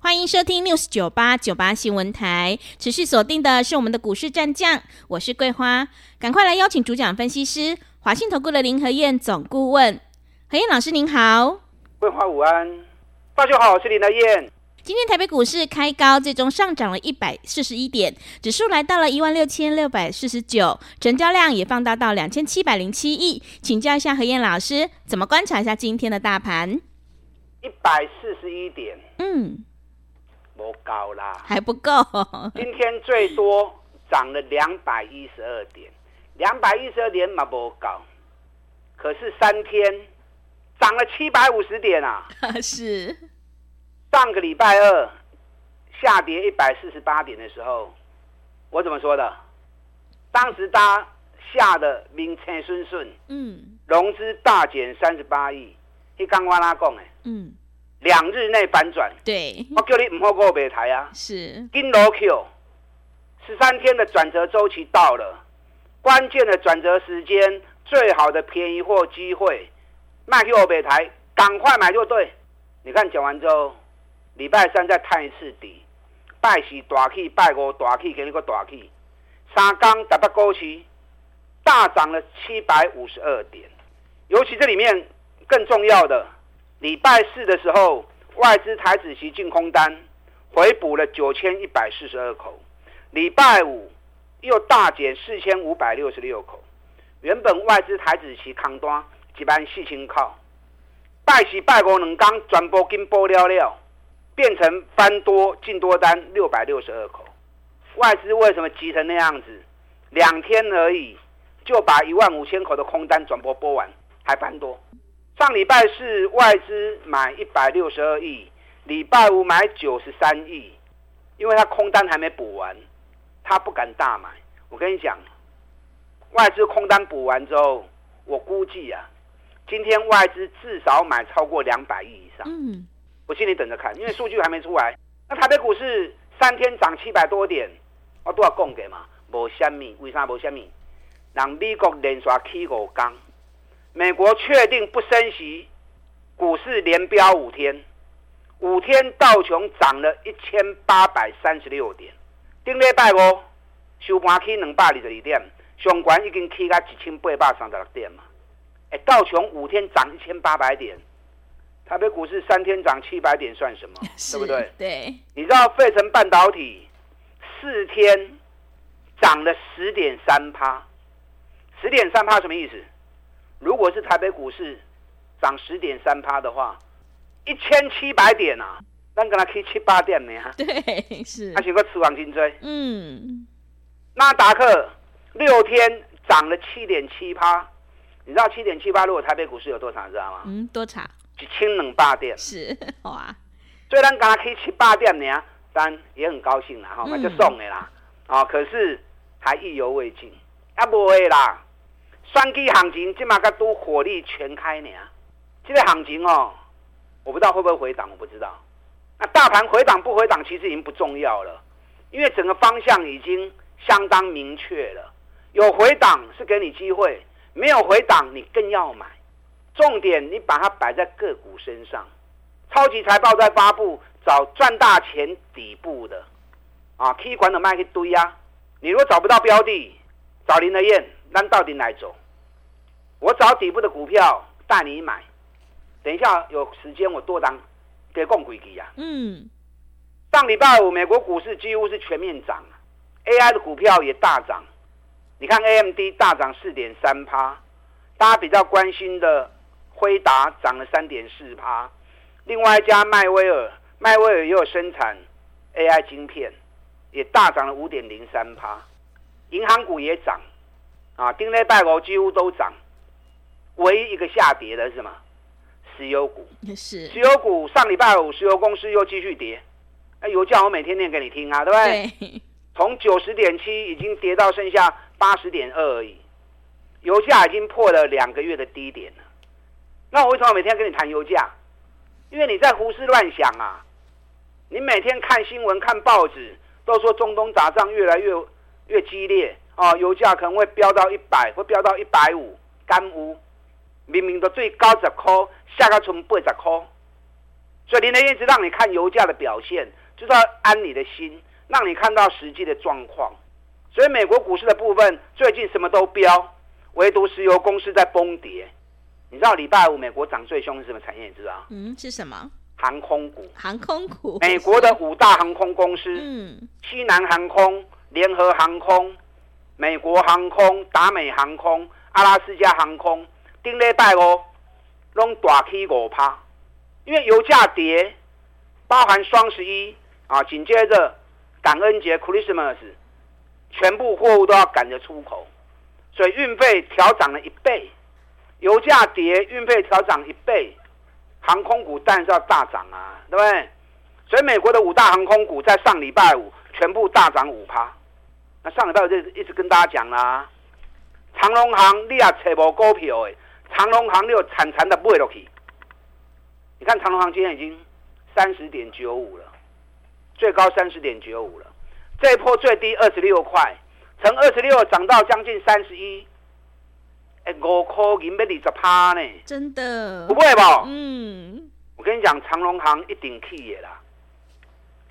欢迎收听 News 九八九八新闻台，持续锁定的是我们的股市战将，我是桂花，赶快来邀请主讲分析师华信投顾的林和燕总顾问，何燕老师您好，桂花午安，大家好，我是林和燕。今天台北股市开高，最终上涨了一百四十一点，指数来到了一万六千六百四十九，成交量也放大到两千七百零七亿，请教一下何燕老师，怎么观察一下今天的大盘？一百四十一点，嗯。不高啦，还不够。今天最多涨了两百一十二点，两百一十二点嘛不高，可是三天涨了七百五十点啊！是上个礼拜二下跌一百四十八点的时候，我怎么说的？当时大家吓得名正顺顺，嗯，融资大减三十八亿，你刚我哪讲的？嗯。两日内反转，对，我叫你唔好过北台啊！是，金罗 Q，十三天的转折周期到了，关键的转折时间，最好的便宜货机会，卖去别台，赶快买就对。你看讲完之后，礼拜三再探一次底，拜四大起，拜五大起，给你个大起，三刚台北股市大涨了七百五十二点，尤其这里面更重要的。礼拜四的时候，外资台子期净空单回补了九千一百四十二口，礼拜五又大减四千五百六十六口。原本外资台子期扛单几班四千靠，拜四拜五两天全部金波了了，变成翻多净多单六百六十二口。外资为什么急成那样子？两天而已就把一万五千口的空单转播播完，还翻多。上礼拜是外资买一百六十二亿，礼拜五买九十三亿，因为他空单还没补完，他不敢大买。我跟你讲，外资空单补完之后，我估计啊，今天外资至少买超过两百亿以上。嗯，我心里等着看，因为数据还没出来。那台北股市三天涨七百多点，我都要供给嘛，无虾米，为啥无虾米？让美国连续起五天。美国确定不升息，股市连飙五天，五天道琼涨了一千八百三十六点，顶礼拜五收盘起两百二十二点，上关已经起到一千八百三十六点嘛。哎，道琼五天涨一千八百点，台北股市三天涨七百点算什么？对不对？对。你知道费城半导体四天涨了十点三趴，十点三趴什么意思？如果是台北股市涨十点三趴的话，一千七百点啊，咱跟他去七八点呢？对，是。还是个吃黄金锥。嗯。纳达克六天涨了七点七趴，你知道七点七趴如果台北股市有多长，知道吗？嗯，多长？一千两百点。是，哇。虽然跟他去七八点呢，但也很高兴啦，哈、那，就送的啦。啊，可是还意犹未尽，啊，不会啦。双 K 行情今嘛个都火力全开呢，这个行情哦，我不知道会不会回档，我不知道。那大盘回档不回档其实已经不重要了，因为整个方向已经相当明确了。有回档是给你机会，没有回档你更要买。重点你把它摆在个股身上，超级财报在发布，找赚大钱底部的啊，K 管的卖一堆呀。你如果找不到标的，找林德彦。那到底哪种？我找底部的股票带你买。等一下有时间我多当给共轨机啊。嗯。上礼拜五美国股市几乎是全面涨，AI 的股票也大涨。你看 AMD 大涨四点三趴，大家比较关心的辉达涨了三点四趴。另外一家迈威尔，迈威尔也有生产 AI 晶片，也大涨了五点零三趴。银行股也涨。啊，丁内拜国几乎都涨，唯一一个下跌的是什么？石油股。是。石油股上礼拜五，石油公司又继续跌。哎，油价我每天念给你听啊，对不对？对。从九十点七已经跌到剩下八十点二而已，油价已经破了两个月的低点了。那我为什么每天跟你谈油价？因为你在胡思乱想啊！你每天看新闻、看报纸，都说中东打仗越来越越激烈啊，油价可能会飙到一百，会飙到一百五，干污明明都最高十块，下个从八十块。所以林德燕一直让你看油价的表现，就是要安你的心，让你看到实际的状况。所以美国股市的部分最近什么都飙，唯独石油公司在崩跌。你知道礼拜五美国涨最凶是什么产业？你知道？嗯，是什么？航空股。航空股。美国的五大航空公司，嗯，西南航空、联合航空、美国航空、达美航空、阿拉斯加航空，顶礼拜五拢大起五趴。因为油价跌，包含双十一啊，紧接着感恩节 Christmas，全部货物都要赶着出口，所以运费调涨了一倍。油价跌，运费调涨一倍，航空股当然是要大涨啊，对不对？所以美国的五大航空股在上礼拜五全部大涨五趴。那上礼拜我就一直跟大家讲啦，长隆行你也找无股票的，长隆行你有惨惨的买落去。你看长隆行今天已经三十点九五了，最高三十点九五了，这一波最低二十六块，从二十六涨到将近三十一，哎，五块银要二十趴呢，真的不会吧？嗯，我跟你讲，长隆行一定去的啦。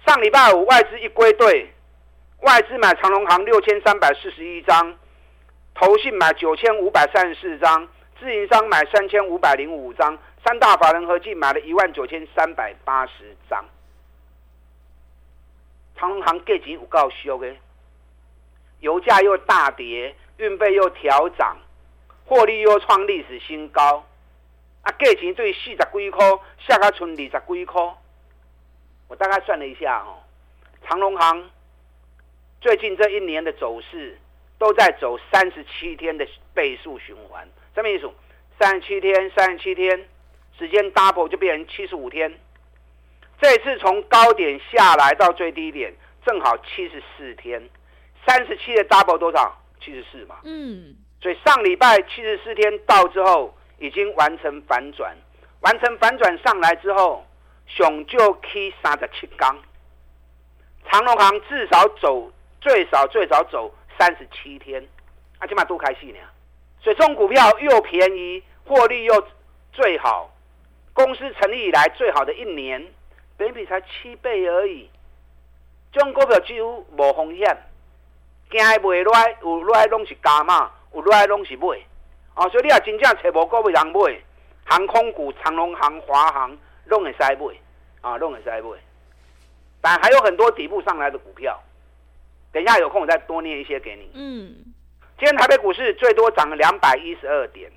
上礼拜五外资一归队，外资买长荣行六千三百四十一张，投信买九千五百三十四张，自营商买三千五百零五张。三大法人合计买了一万九千三百八十张，长荣行价钱有够俗的，油价又大跌，运费又调涨，获利又创历史新高，啊，价钱对四十几块，下个存二十几块，我大概算了一下哦，长荣行最近这一年的走势都在走三十七天的倍数循环，什么意思？三十七天，三十七天。时间 double 就变成七十五天，这次从高点下来到最低点正好七十四天，三十七的 double 多少？七十四嘛。嗯。所以上礼拜七十四天到之后，已经完成反转，完成反转上来之后，熊就 K 三十七缸，长荣航至少走最少最少走三十七天，啊，起码都开心呢。所以这种股票又便宜，获利又最好。公司成立以来最好的一年，本比才七倍而已。这种股票几乎无风险，惊买落来有落来拢是加码，有落来拢是买。哦，所以你也真正找无股票通买，航空股、长龙航、华航拢会使买，啊，拢会使买。但还有很多底部上来的股票，等一下有空我再多念一些给你。嗯，今天台北股市最多涨了两百一十二点，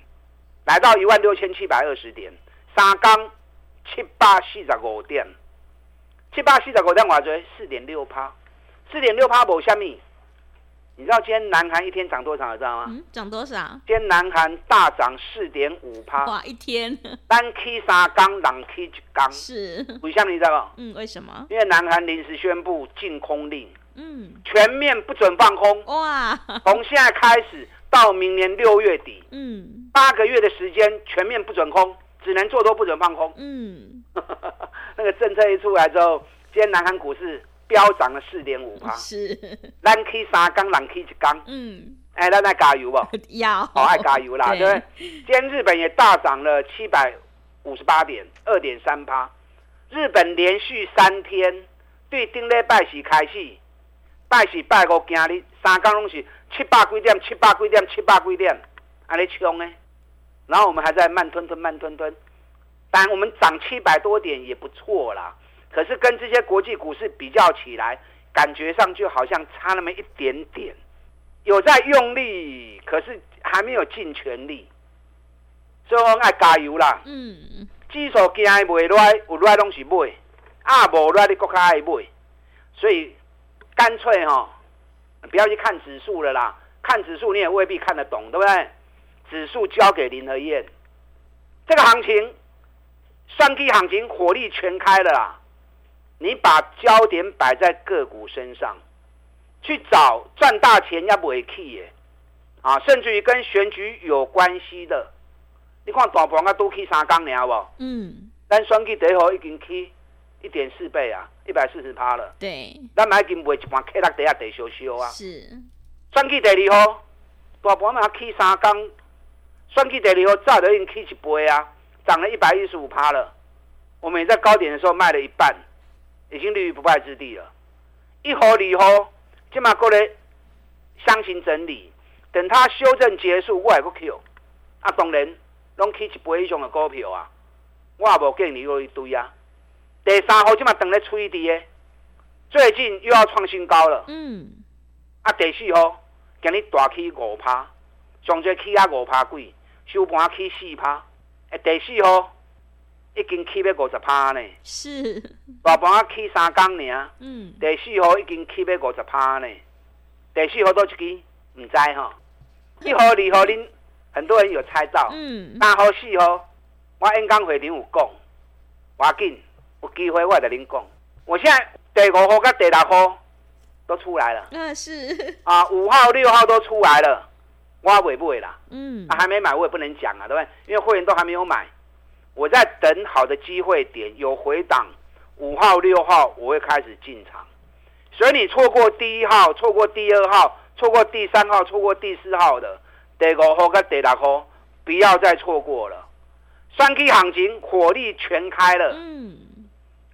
来到一万六千七百二十点。三天七八四十五点，七八四十五点我觉得四点六趴，四点六趴无虾米。你知道今天南韩一天涨多少？你知道吗？嗯，涨多少？今天南韩大涨四点五趴。哇，一天。单 K 三缸，两 K 一缸。是。为什么你知道吗？嗯，为什么？因为南韩临时宣布禁空令。嗯。全面不准放空。哇。从现在开始到明年六月底。嗯。八个月的时间全面不准空。只能做多，不准放空。嗯，那个政策一出来之后，今天南韩股市飙涨了四点五趴。是，咱 K 三缸，咱 K 一缸。嗯，哎，咱爱加油不？要，好爱加油啦，对不对？今天日本也大涨了七百五十八点，二点三趴。日本连续三天对顶礼拜喜开始，拜四拜五今日三缸拢是七百几点，七百几点，七百几点，安尼冲诶。然后我们还在慢吞吞、慢吞吞，当然我们涨七百多点也不错啦。可是跟这些国际股市比较起来，感觉上就好像差那么一点点。有在用力，可是还没有尽全力。所以我爱加油啦。嗯。指数今日买来，有来拢是买，啊无来你更加爱买。所以干脆哈、哦，不要去看指数了啦。看指数你也未必看得懂，对不对？指数交给林和燕，这个行情，双 K 行情火力全开了啦！你把焦点摆在个股身上，去找赚大钱要不会去耶，啊，甚至于跟选举有关系的，你看大盘啊都去三缸了不？嗯，咱选举第一号已经起一点四倍啊，一百四十趴了。对，咱买金卖一盘 K 六底下得修修啊。是，选举第二号大盘嘛起三缸，选举第二号早就已经起一倍啊，涨了一百一十五趴了。我们也在高点的时候卖了一半，已经立于不败之地了。一号、二号，今嘛过来箱型整理，等它修正结束，我还会 Q。啊，当然，拢起一倍以上的股票啊，我也无建议你一堆啊。第三号今嘛等咧吹低的，最近又要创新高了。嗯，啊，第四号今日大起五趴，上最起啊五趴几，收盘起四趴。诶，第四号已经起要五十趴呢，是，大盘啊起三工尔。嗯，第四号已经起要五十趴呢，第四号都一支，唔知吼。一号、二号，恁很多人有猜到。嗯，三号、四号，我演讲会里有讲，我紧有机会我就恁讲。我现在第五号跟第六号都出来了。那是，啊，五号、六号都出来了，我尾不尾啦？嗯啊，，还没买我也不能讲啊，对不对？因为会员都还没有买，我在等好的机会点，有回档，五号、六号我会开始进场。所以你错过第一号，错过第二号，错过第三号，错过第四号的，第五号跟第六号，不要再错过了。双 K 行情火力全开了。嗯，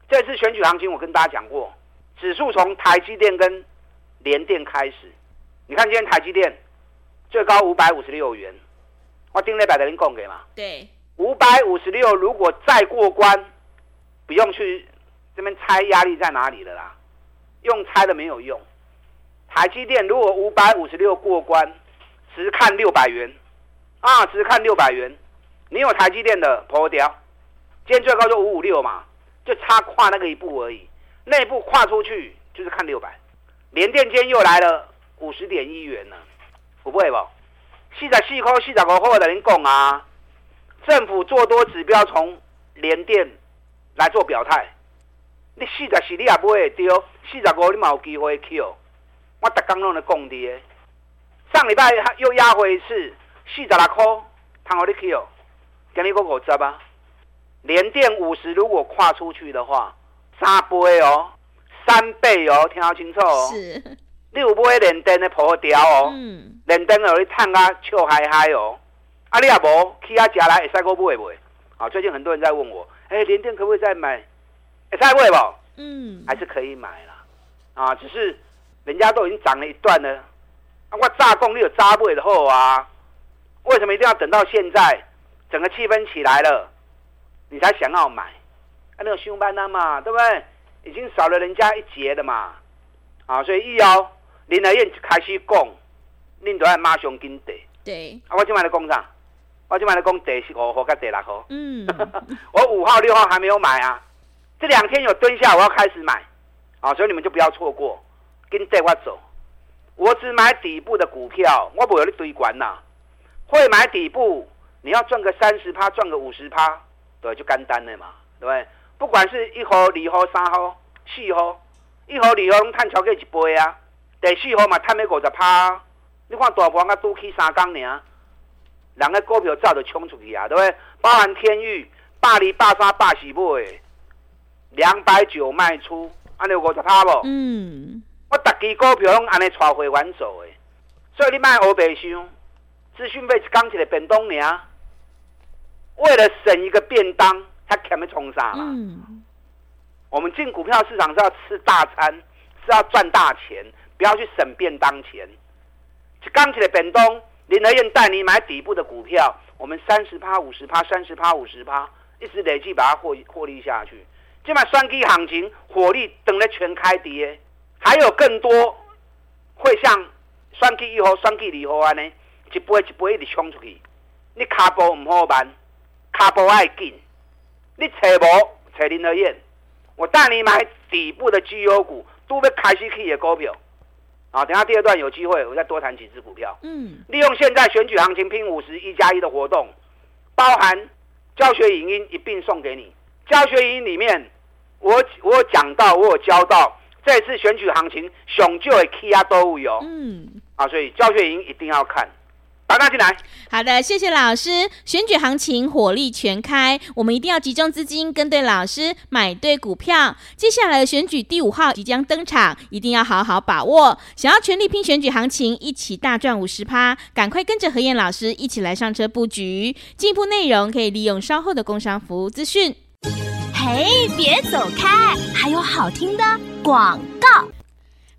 这次选举行情我跟大家讲过，指数从台积电跟联电开始。你看今天台积电最高五百五十六元，我盯那百的零供给嘛，对，五百五十六如果再过关，不用去这边猜压力在哪里了啦，用猜的没有用。台积电如果五百五十六过关，只看六百元，啊，只看六百元，你有台积电的破掉，今天最高就五五六嘛，就差跨那个一步而已，那一步跨出去就是看六百。联电今天又来了五十点一元了，会不会吧？四十四块、四十五块的人讲啊，政府做多指标从联电来做表态。你四十四你也不会丢，四十五你嘛有机会去哦。我逐工拢在讲的，上礼拜又压回一次，四十六块，倘好你 Q，今日个五十啊。联电五十如果跨出去的话，三倍哦，三倍哦，听好清楚哦。是，你有买联电的破掉哦。嗯，连灯有你探啊，笑嗨嗨哦！啊，你也无去啊，家来会使个买不？啊，最近很多人在问我，哎、欸，联电可不可以再买？会使买不？嗯，还是可以买啦。啊，只是人家都已经涨了一段了，啊，我炸供你有炸不的后啊？为什么一定要等到现在，整个气氛起来了，你才想要买？啊，那个上班单嘛，对不对？已经少了人家一截的嘛。啊，所以以后林和彦开始讲。恁都要马上跟地，对，啊，我今晚在讲啥？我今晚在讲第十五号跟第六号。嗯，我五号、六号还没有买啊，这两天有蹲下，我要开始买，啊，所以你们就不要错过，跟带我走。我只买底部的股票，我不有你堆管呐。会买底部，你要赚个三十趴，赚个五十趴，对，就简单了嘛，对不对？不管是一号、二号、三号、四号，一号、二号拢赚超过一倍啊，第四号嘛赚了五十趴。你看大盘啊，拄起三工尔，人个股票早就冲出去啊，对不对？包含天域、百二、百三、百四买，两百九卖出，安尼五十趴不？嗯，我逐支股票拢安尼带会员走的，所以你卖黑白想，资讯费一刚起来便当呢，为了省一个便当，他欠要冲啥嘛？嗯，我们进股票市场是要吃大餐，是要赚大钱，不要去省便当钱。刚起来本东林和燕带你买底部的股票，我们三十趴、五十趴、三十趴、五十趴，一直累计把它获获利下去。今晚双 K 行情火力等了全开跌，还有更多会像双 K 一号、双 K 二号安呢，一波一波一直冲出去。你卡步唔好办，卡不爱紧。你找无找林德燕，我带你买底部的绩优股，都要开始去的股票。啊，等下第二段有机会，我再多谈几只股票。嗯，利用现在选举行情拼五十一加一的活动，包含教学影音一并送给你。教学影音里面，我我有讲到，我有教到，这次选举行情熊就会 K 啊都有。嗯，啊，所以教学影音一定要看。打大进来。好的，谢谢老师。选举行情火力全开，我们一定要集中资金，跟对老师，买对股票。接下来的选举第五号即将登场，一定要好好把握。想要全力拼选举行情，一起大赚五十趴，赶快跟着何燕老师一起来上车布局。进一步内容可以利用稍后的工商服务资讯。嘿，别走开，还有好听的广告。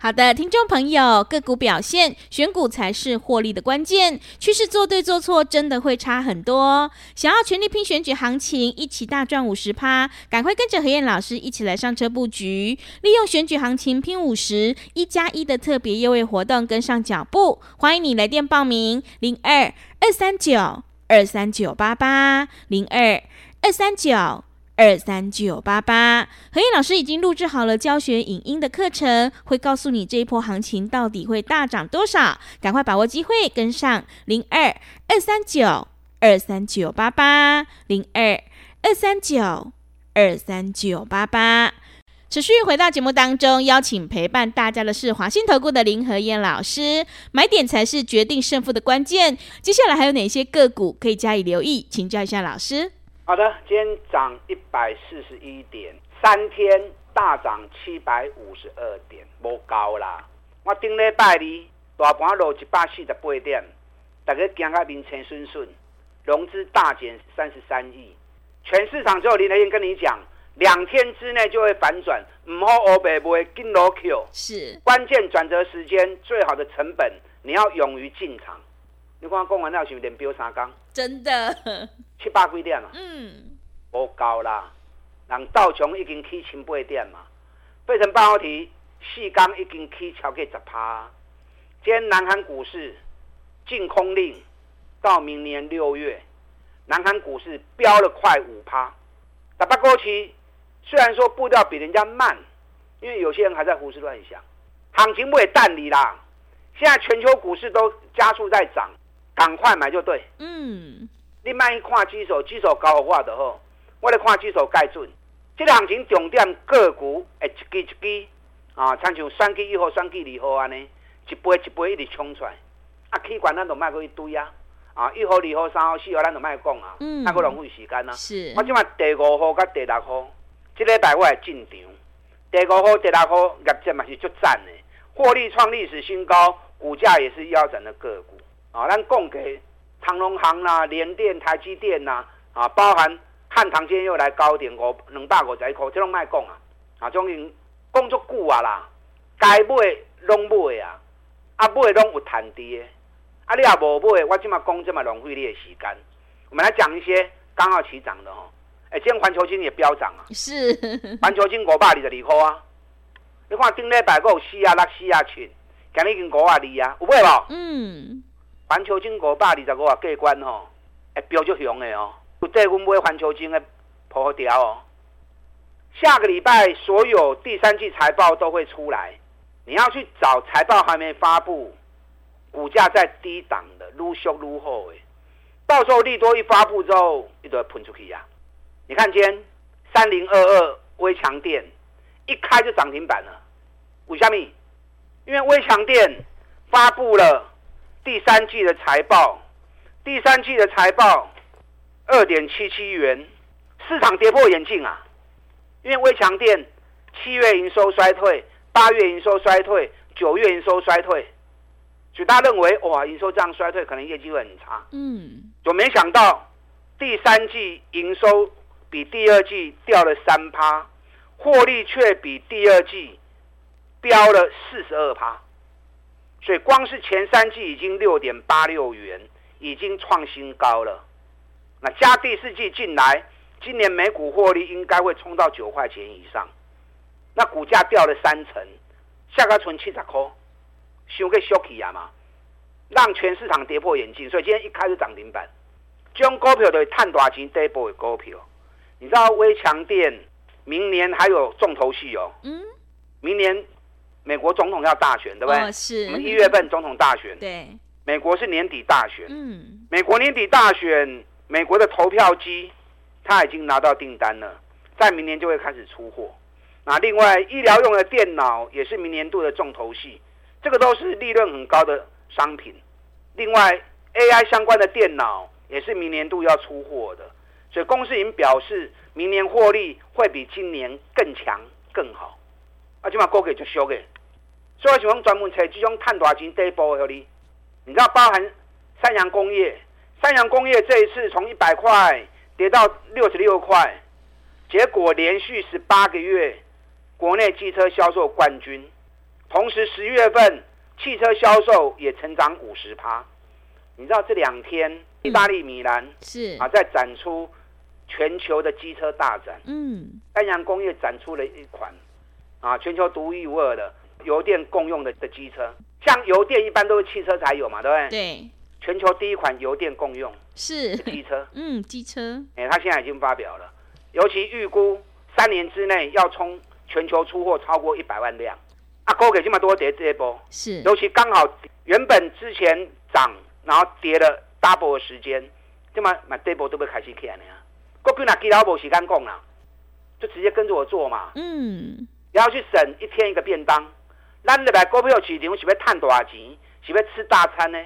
好的，听众朋友，个股表现，选股才是获利的关键。趋势做对做错，真的会差很多。想要全力拼选举行情，一起大赚五十趴，赶快跟着何燕老师一起来上车布局，利用选举行情拼五十一加一的特别优惠活动，跟上脚步。欢迎你来电报名：零二二三九二三九八八零二二三九。二三九八八，何燕老师已经录制好了教学影音的课程，会告诉你这一波行情到底会大涨多少，赶快把握机会跟上零二二三九二三九八八零二二三九二三九八八。持续回到节目当中，邀请陪伴大家的是华信投顾的林何燕老师，买点才是决定胜负的关键。接下来还有哪些个股可以加以留意？请教一下老师。好的，今天涨一百四十一点，三天大涨七百五十二点，无高啦。我顶礼拜二大盘落一百四十八点，大家惊到面青顺顺，融资大减三十三亿，全市场只有林和彦跟你讲，两天之内就会反转，唔好黑白卖，紧锣 Q，是关键转折时间，最好的成本，你要勇于进场。你看讲完了是不是连标三天？真的七八几点啊？嗯，无够啦，人道琼已经起千八点嘛，费城半导体四天已经起超过十趴。今天南韩股市净空令到明年六月，南韩股市飙了快五趴。打八过期，虽然说步调比人家慢，因为有些人还在胡思乱想，行情不会淡离啦。现在全球股市都加速在涨。赶快买就对。嗯，你卖一看指数，指数高的话就好。我来看指数盖准。这个行情重点个股，哎，一支一支啊，参像选举一号、选举二号安尼，一杯一杯一直冲出来。啊，气管咱都卖过一堆啊。啊，一号、二号、三号、四号，咱都卖讲啊。嗯。那个浪费时间啊。是。我今麦第五号甲第六号，这礼拜我来进场。第五号、第六号业绩嘛是足赞的，获利创历史新高，股价也是腰斩的个股。啊，咱供给长隆行啦、联电、台积电呐，啊，包含汉唐今天又来高点五两百五十一块，这种卖讲啊，啊，终于讲足久啊啦，该买拢买啊，啊买拢有赚的，啊你也无买，我今嘛讲这么浪费你的时间。我们来讲一些刚好起涨的哦，哎，今天环球金也飙涨啊，是，环球金五百二十二块啊，你看顶礼拜有四啊六四啊七，今日已经五啊二啊，有买无？嗯。环球金五百二十五啊，过关吼，会飙足凶的哦。不对，我们买环球金的破掉哦。下个礼拜所有第三季财报都会出来，你要去找财报还没发布，股价在低档的，愈缩愈好诶。到时候利多一发布之后，一堆喷出去呀、啊。你看今天三零二二微强电一开就涨停板了，为什么？因为微强电发布了。第三季的财报，第三季的财报二点七七元，市场跌破眼镜啊！因为威强电七月营收衰退，八月营收衰退，九月营收衰退，所以大家认为哇，营收这样衰退，可能业绩会很差。嗯，就没想到第三季营收比第二季掉了三趴，获利却比第二季飙了四十二趴。所以光是前三季已经六点八六元，已经创新高了。那加第四季进来，今年每股获利应该会冲到九块钱以上。那股价掉了三成，下个存七十块，修个 shocky 啊嘛，让全市场跌破眼镜。所以今天一开始涨停板，这种股票的探大钱底部的股票，你知道微强电明年还有重头戏哦。嗯，明年。美国总统要大选，对不对？哦、是。我们一月份总统大选。对。美国是年底大选。嗯。美国年底大选，美国的投票机，他已经拿到订单了，在明年就会开始出货。那另外，医疗用的电脑也是明年度的重头戏，这个都是利润很高的商品。另外，AI 相关的电脑也是明年度要出货的，所以公司已经表示明年获利会比今年更强更好。啊，今嘛股价就俗嘅，所以我喜欢专门找这种探大钱底部的你，你知道包含三洋工业，三洋工业这一次从一百块跌到六十六块，结果连续十八个月国内汽车销售冠军，同时十月份汽车销售也成长五十趴。你知道这两天意大利米兰是。啊在展出全球的机车大展，嗯，三洋工业展出了一款。啊，全球独一无二的油电共用的的机车，像油电一般都是汽车才有嘛，对不对？对。全球第一款油电共用是机车，嗯，机车。哎，它现在已经发表了，尤其预估三年之内要冲全球出货超过一百万辆。啊，高给这么多跌这一波，是。尤其刚好原本之前涨，然后跌了 double 的时间，这么买这波都会开始起来呢。过去那几老无时间讲啦，就直接跟着我做嘛。嗯。然后去省一天一个便当，咱入来股票市场是要赚大钱，是要吃大餐呢？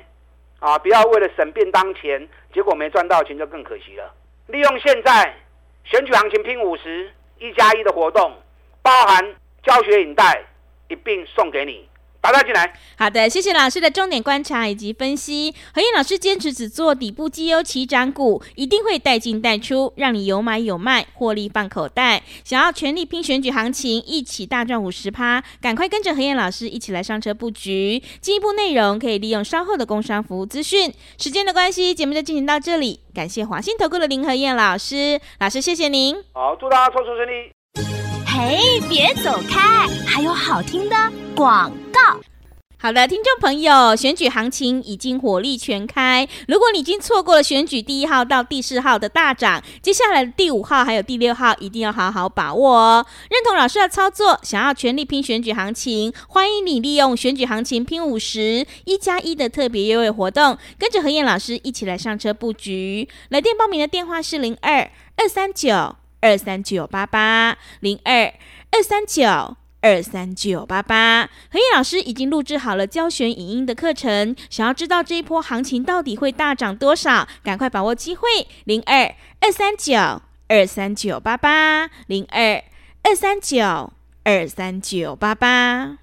啊，不要为了省便当钱，结果没赚到钱就更可惜了。利用现在选举行情拼五十一加一的活动，包含教学影带一并送给你。打打进来。好的，谢谢老师的重点观察以及分析。何燕老师坚持只做底部绩优起涨股，一定会带进带出，让你有买有卖，获利放口袋。想要全力拼选举行情，一起大赚五十趴，赶快跟着何燕老师一起来上车布局。进一步内容可以利用稍后的工商服务资讯。时间的关系，节目就进行到这里。感谢华信投顾的林何燕老师，老师谢谢您。好，祝大家操作顺利。嘿，别走开，还有好听的广告。好的，听众朋友，选举行情已经火力全开。如果你已经错过了选举第一号到第四号的大涨，接下来的第五号还有第六号一定要好好把握哦。认同老师的操作，想要全力拼选举行情，欢迎你利用选举行情拼五十一加一的特别优惠活动，跟着何燕老师一起来上车布局。来电报名的电话是零二二三九。二三九八八零二二三九二三九八八，何叶老师已经录制好了教学影音的课程，想要知道这一波行情到底会大涨多少，赶快把握机会，零二二三九二三九八八零二二三九二三九八八。